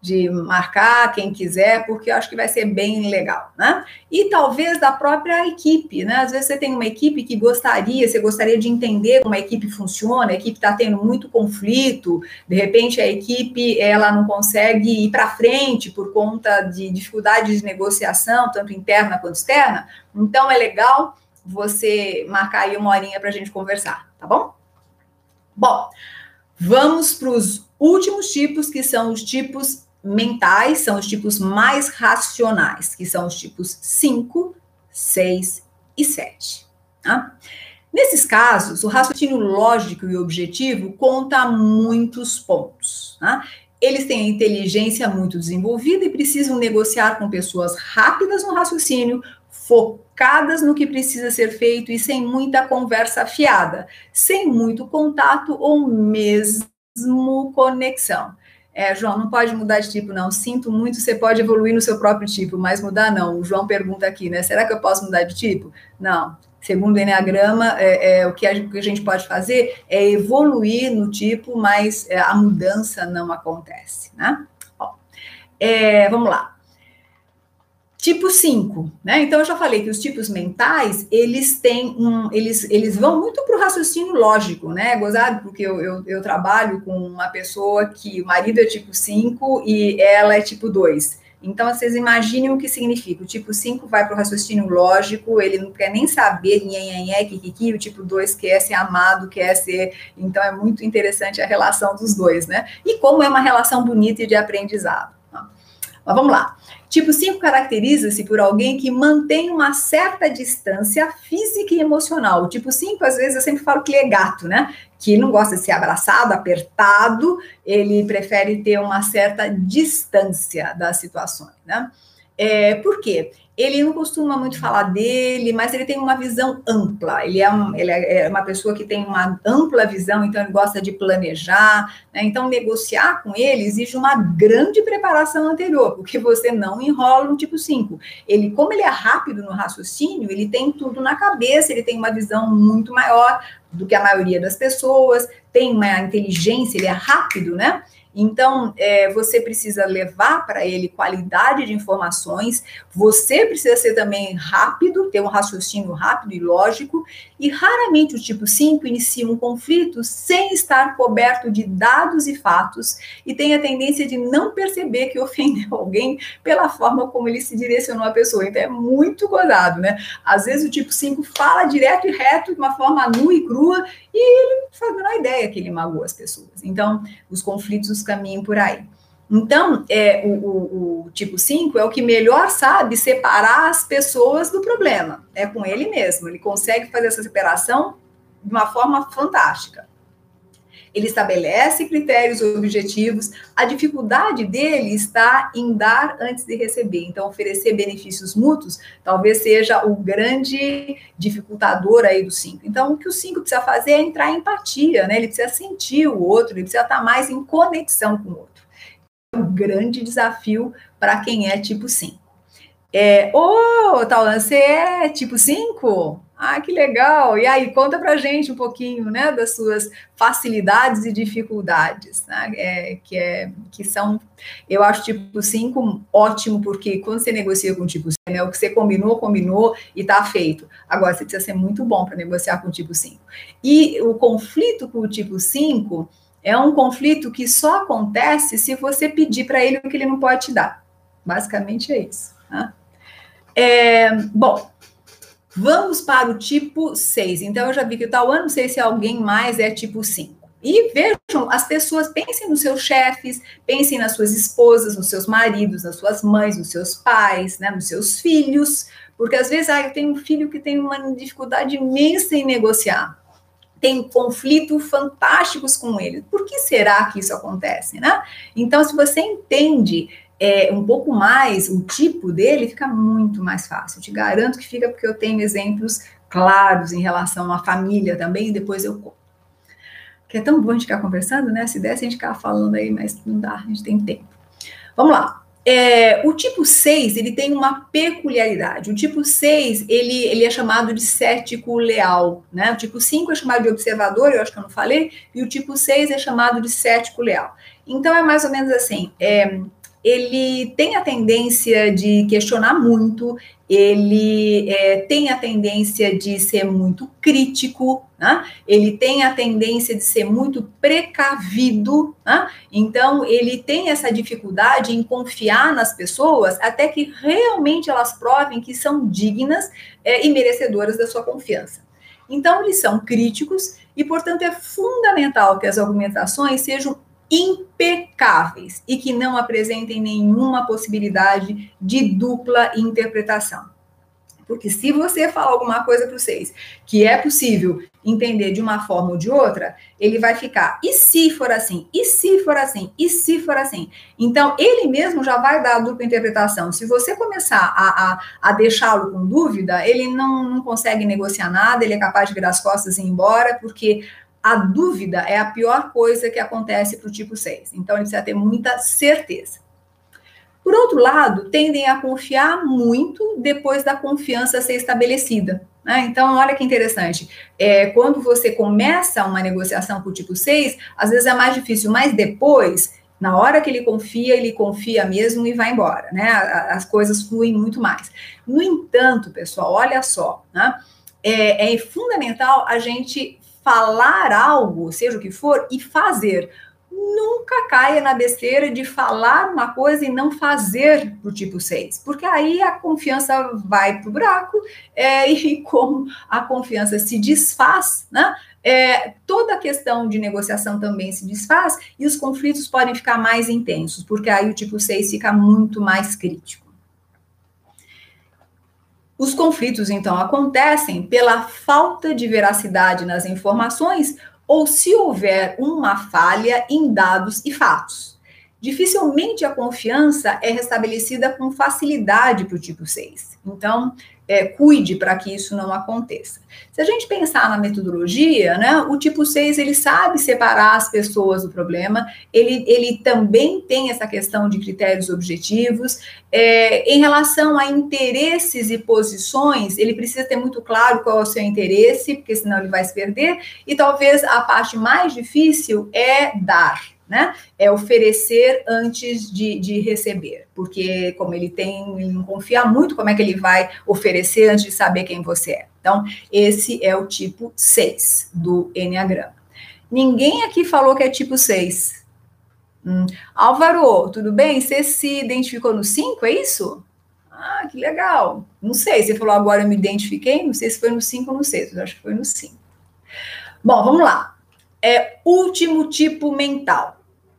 de marcar quem quiser, porque eu acho que vai ser bem legal, né? E talvez da própria equipe, né? Às vezes você tem uma equipe que gostaria, você gostaria de entender como a equipe funciona, a equipe está tendo muito conflito, de repente a equipe ela não consegue ir para frente por conta de dificuldades de negociação, tanto interna quanto externa. Então é legal você marcar aí uma horinha para a gente conversar, tá bom? Bom, vamos para os últimos tipos, que são os tipos mentais são os tipos mais racionais, que são os tipos 5, 6 e 7. Tá? Nesses casos, o raciocínio lógico e objetivo conta muitos pontos. Tá? Eles têm a inteligência muito desenvolvida e precisam negociar com pessoas rápidas no raciocínio, focadas no que precisa ser feito e sem muita conversa fiada, sem muito contato ou mesmo conexão. É, João, não pode mudar de tipo, não. Sinto muito, você pode evoluir no seu próprio tipo, mas mudar não. O João pergunta aqui, né? Será que eu posso mudar de tipo? Não. Segundo o Enneagrama, é, é o, que a, gente pode fazer é evoluir no tipo, mas é, a mudança não acontece, né? Ó, é, vamos lá. Tipo 5, né? Então eu já falei que os tipos mentais, eles têm um, eles, eles vão muito para o raciocínio lógico, né? Gozado, porque eu, eu, eu, trabalho com uma pessoa que o marido é tipo 5 e ela é tipo 2. Então, vocês imaginem o que significa. O tipo 5 vai para o raciocínio lógico, ele não quer nem saber nhenhenhé, kikiki, o tipo 2 quer ser amado, quer ser. Então, é muito interessante a relação dos dois, né? E como é uma relação bonita e de aprendizado. Mas vamos lá. Tipo 5 caracteriza-se por alguém que mantém uma certa distância física e emocional. O tipo 5, às vezes, eu sempre falo que ele é gato, né? Que não gosta de ser abraçado, apertado, ele prefere ter uma certa distância das situações, né? É, por quê? ele não costuma muito falar dele, mas ele tem uma visão ampla. Ele é, um, ele é uma pessoa que tem uma ampla visão, então ele gosta de planejar. Né? Então, negociar com ele exige uma grande preparação anterior, porque você não enrola no tipo 5. Ele, como ele é rápido no raciocínio, ele tem tudo na cabeça, ele tem uma visão muito maior do que a maioria das pessoas, tem uma inteligência, ele é rápido, né? Então, é, você precisa levar para ele qualidade de informações, você precisa ser também rápido, ter um raciocínio rápido e lógico, e raramente o tipo 5 inicia um conflito sem estar coberto de dados e fatos, e tem a tendência de não perceber que ofendeu *laughs* alguém pela forma como ele se direcionou à pessoa. Então, é muito gozado, né? Às vezes o tipo 5 fala direto e reto, de uma forma nua e crua, e ele não faz a menor ideia que ele magoou as pessoas. Então, os conflitos caminham por aí. Então, é, o, o, o, tipo 5 é o que melhor sabe separar as pessoas do problema. É com ele mesmo. Ele consegue fazer essa separação de uma forma fantástica. Ele estabelece critérios objetivos. A dificuldade dele está em dar antes de receber. Então, oferecer benefícios mútuos talvez seja o grande dificultador aí do 5. Então, o que o 5 precisa fazer é entrar em empatia, né? Ele precisa sentir o outro, ele precisa estar mais em conexão com o outro. É um grande desafio para quem é tipo 5. É, ô, oh, Taulan, você é tipo 5? Ah, que legal! E aí, conta pra gente um pouquinho, né, das suas facilidades e dificuldades, né, é, que, é, que são, eu acho tipo 5 ótimo, porque quando você negocia com tipo 5, né, o que você combinou, combinou e tá feito. Agora, você precisa ser muito bom para negociar com o tipo 5. E o conflito com o tipo 5 é um conflito que só acontece se você pedir para ele o que ele não pode te dar. Basicamente é isso. Né? É, bom, Vamos para o tipo 6. Então, eu já vi que o Tauan, não sei se alguém mais é tipo 5. E vejam, as pessoas pensem nos seus chefes, pensem nas suas esposas, nos seus maridos, nas suas mães, nos seus pais, né, nos seus filhos, porque às vezes ah, eu tenho um filho que tem uma dificuldade imensa em negociar, tem conflitos fantásticos com ele. Por que será que isso acontece, né? Então, se você entende é, um pouco mais o tipo dele, fica muito mais fácil. Te garanto que fica porque eu tenho exemplos claros em relação à família também, e depois eu. Que é tão bom a gente ficar conversando, né? Se desse, a gente ficar falando aí, mas não dá, a gente tem tempo. Vamos lá. É, o tipo 6, ele tem uma peculiaridade. O tipo 6, ele, ele é chamado de cético leal, né? O tipo 5 é chamado de observador, eu acho que eu não falei, e o tipo 6 é chamado de cético leal. Então, é mais ou menos assim, é, ele tem a tendência de questionar muito, ele é, tem a tendência de ser muito crítico, né? ele tem a tendência de ser muito precavido, né? então ele tem essa dificuldade em confiar nas pessoas até que realmente elas provem que são dignas é, e merecedoras da sua confiança. Então, eles são críticos e, portanto, é fundamental que as argumentações sejam impecáveis e que não apresentem nenhuma possibilidade de dupla interpretação. Porque se você falar alguma coisa para vocês que é possível entender de uma forma ou de outra, ele vai ficar, e se for assim? E se for assim? E se for assim? Então, ele mesmo já vai dar a dupla interpretação. Se você começar a, a, a deixá-lo com dúvida, ele não, não consegue negociar nada, ele é capaz de virar as costas e ir embora, porque a dúvida é a pior coisa que acontece para o tipo 6. Então, ele precisa ter muita certeza. Por outro lado, tendem a confiar muito depois da confiança ser estabelecida. Né? Então, olha que interessante. É, quando você começa uma negociação com o tipo 6, às vezes é mais difícil, mas depois, na hora que ele confia, ele confia mesmo e vai embora. Né? As coisas fluem muito mais. No entanto, pessoal, olha só, né? é, é fundamental a gente falar algo, seja o que for, e fazer. Nunca caia na besteira de falar uma coisa e não fazer para o tipo 6, porque aí a confiança vai para o buraco, é, *laughs* e como a confiança se desfaz, né? É, toda a questão de negociação também se desfaz e os conflitos podem ficar mais intensos, porque aí o tipo 6 fica muito mais crítico. Os conflitos, então, acontecem pela falta de veracidade nas informações ou se houver uma falha em dados e fatos. Dificilmente a confiança é restabelecida com facilidade para o tipo 6. Então, é, cuide para que isso não aconteça. Se a gente pensar na metodologia, né, o tipo 6 ele sabe separar as pessoas do problema, ele, ele também tem essa questão de critérios objetivos. É, em relação a interesses e posições, ele precisa ter muito claro qual é o seu interesse, porque senão ele vai se perder, e talvez a parte mais difícil é dar né? É oferecer antes de, de receber, porque como ele tem, ele não confia muito, como é que ele vai oferecer antes de saber quem você é? Então, esse é o tipo 6 do Enneagrama. Ninguém aqui falou que é tipo 6. Hum. Álvaro, tudo bem? Você se identificou no 5, é isso? Ah, que legal. Não sei, você falou agora eu me identifiquei, não sei se foi no 5 ou no 6, eu acho que foi no 5. Bom, vamos lá. É último tipo mental.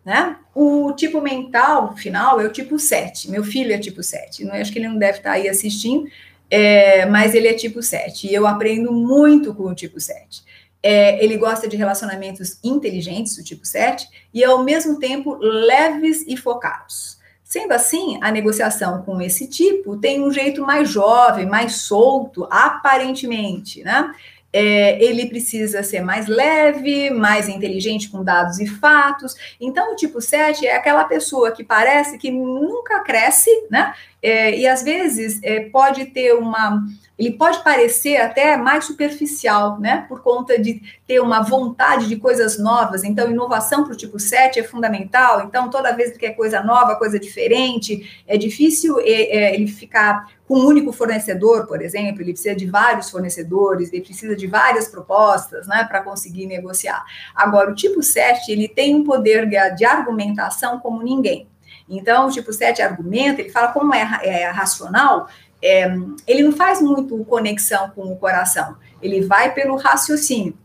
Né? O tipo mental final é o tipo 7. Meu filho é tipo 7. Não, acho que ele não deve estar aí assistindo, é, mas ele é tipo 7. E eu aprendo muito com o tipo 7. É, ele gosta de relacionamentos inteligentes, o tipo 7, e ao mesmo tempo leves e focados. Sendo assim, a negociação com esse tipo tem um jeito mais jovem, mais solto, aparentemente, né? É, ele precisa ser mais leve, mais inteligente com dados e fatos. Então, o tipo 7 é aquela pessoa que parece que nunca cresce, né? É, e às vezes é, pode ter uma. Ele pode parecer até mais superficial, né? Por conta de ter uma vontade de coisas novas. Então, inovação para o tipo 7 é fundamental. Então, toda vez que quer coisa nova, coisa diferente, é difícil é, é, ele ficar com um único fornecedor, por exemplo, ele precisa de vários fornecedores, ele precisa de várias propostas, né, para conseguir negociar. Agora, o tipo 7, ele tem um poder de argumentação como ninguém. Então, o tipo 7 argumenta, ele fala como é, é racional, é, ele não faz muito conexão com o coração, ele vai pelo raciocínio.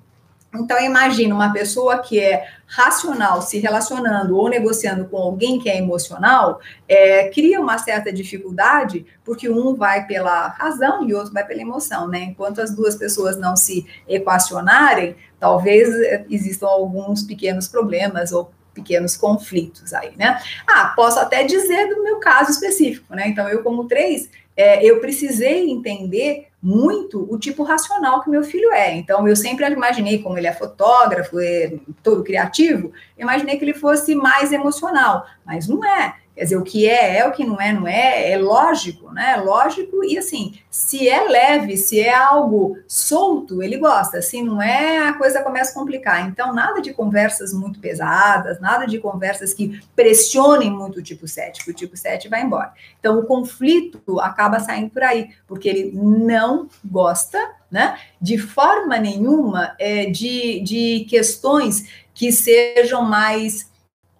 Então, imagina uma pessoa que é racional se relacionando ou negociando com alguém que é emocional, é, cria uma certa dificuldade, porque um vai pela razão e outro vai pela emoção, né? Enquanto as duas pessoas não se equacionarem, talvez é, existam alguns pequenos problemas ou pequenos conflitos aí, né? Ah, posso até dizer do meu caso específico, né? Então, eu, como três, é, eu precisei entender muito o tipo racional que meu filho é. Então, eu sempre imaginei, como ele é fotógrafo, é todo criativo, imaginei que ele fosse mais emocional, mas não é. Quer dizer, o que é, é, o que não é, não é, é lógico, né? É lógico, e assim, se é leve, se é algo solto, ele gosta. Se não é, a coisa começa a complicar. Então, nada de conversas muito pesadas, nada de conversas que pressionem muito o tipo 7, porque o tipo 7 vai embora. Então, o conflito acaba saindo por aí, porque ele não gosta, né? De forma nenhuma, é, de, de questões que sejam mais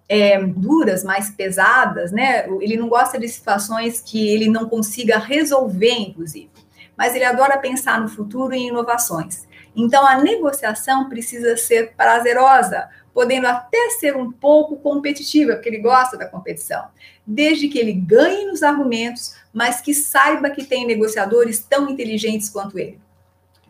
é, duras, mais pesadas, né? Ele não gosta de situações que ele não consiga resolver, inclusive. Mas ele adora pensar no futuro e em inovações. Então, a negociação precisa ser prazerosa, podendo até ser um pouco competitiva, porque ele gosta da competição, desde que ele ganhe nos argumentos, mas que saiba que tem negociadores tão inteligentes quanto ele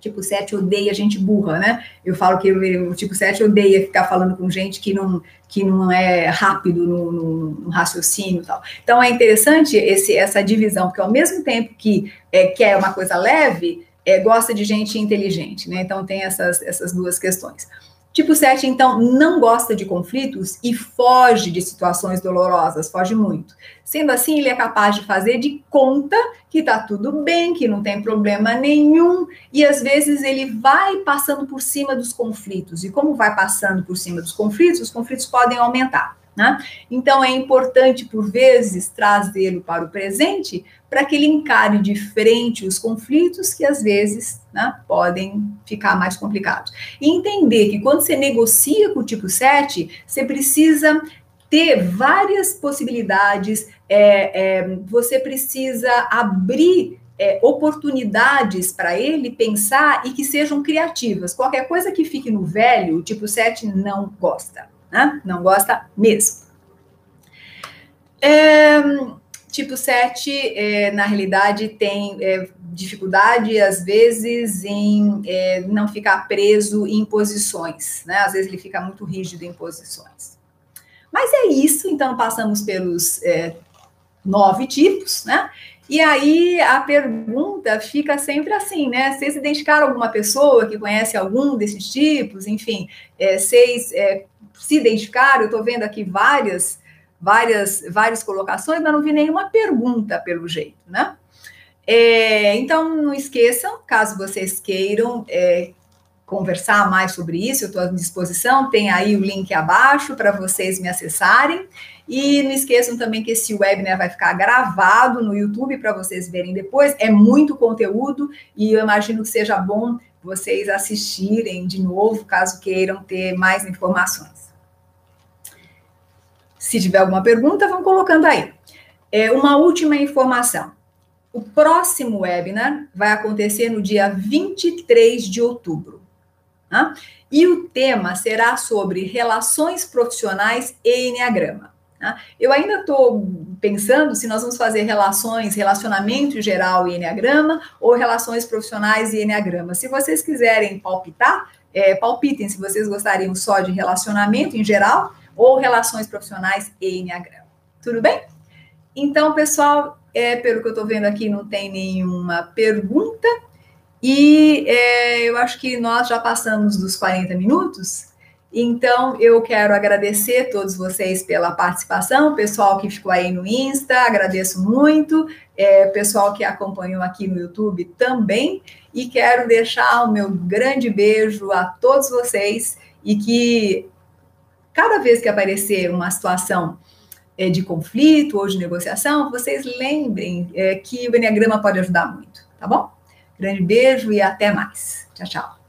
tipo 7 odeia gente burra, né? Eu falo que o tipo 7 odeia ficar falando com gente que não, que não é rápido no, no, no raciocínio e tal. Então é interessante esse, essa divisão, porque ao mesmo tempo que é, quer uma coisa leve, é, gosta de gente inteligente, né? Então tem essas, essas duas questões. Tipo 7, então, não gosta de conflitos e foge de situações dolorosas, foge muito. Sendo assim, ele é capaz de fazer de conta que tá tudo bem, que não tem problema nenhum, e às vezes ele vai passando por cima dos conflitos. E como vai passando por cima dos conflitos, os conflitos podem aumentar. Né? Então é importante, por vezes, trazê-lo para o presente para que ele encare de frente os conflitos que às vezes né, podem ficar mais complicados. E entender que quando você negocia com o tipo 7, você precisa ter várias possibilidades, é, é, você precisa abrir é, oportunidades para ele pensar e que sejam criativas. Qualquer coisa que fique no velho, o tipo 7 não gosta né? Não gosta mesmo. É, tipo 7, é, na realidade, tem é, dificuldade, às vezes, em é, não ficar preso em posições, né? Às vezes ele fica muito rígido em posições. Mas é isso, então passamos pelos é, nove tipos, né? E aí a pergunta fica sempre assim, né? Vocês identificaram alguma pessoa que conhece algum desses tipos? Enfim, é, é, se identificaram? Eu estou vendo aqui várias, várias, várias colocações, mas não vi nenhuma pergunta pelo jeito, né? É, então, não esqueçam, caso vocês queiram é, conversar mais sobre isso, eu estou à disposição, tem aí o link abaixo para vocês me acessarem. E não esqueçam também que esse webinar vai ficar gravado no YouTube para vocês verem depois. É muito conteúdo e eu imagino que seja bom vocês assistirem de novo, caso queiram ter mais informações. Se tiver alguma pergunta, vão colocando aí. É, uma última informação. O próximo webinar vai acontecer no dia 23 de outubro. Tá? E o tema será sobre relações profissionais e Enneagrama. Tá? Eu ainda estou pensando se nós vamos fazer relações, relacionamento geral e Enneagrama, ou relações profissionais e Enneagrama. Se vocês quiserem palpitar, é, palpitem se vocês gostariam só de relacionamento em geral, ou relações profissionais e Enneagrama. Tudo bem? Então, pessoal, é, pelo que eu estou vendo aqui, não tem nenhuma pergunta. E é, eu acho que nós já passamos dos 40 minutos. Então, eu quero agradecer a todos vocês pela participação, pessoal que ficou aí no Insta, agradeço muito, é, pessoal que acompanhou aqui no YouTube também, e quero deixar o meu grande beijo a todos vocês e que cada vez que aparecer uma situação é, de conflito ou de negociação, vocês lembrem é, que o Enneagrama pode ajudar muito, tá bom? Grande beijo e até mais. Tchau, tchau.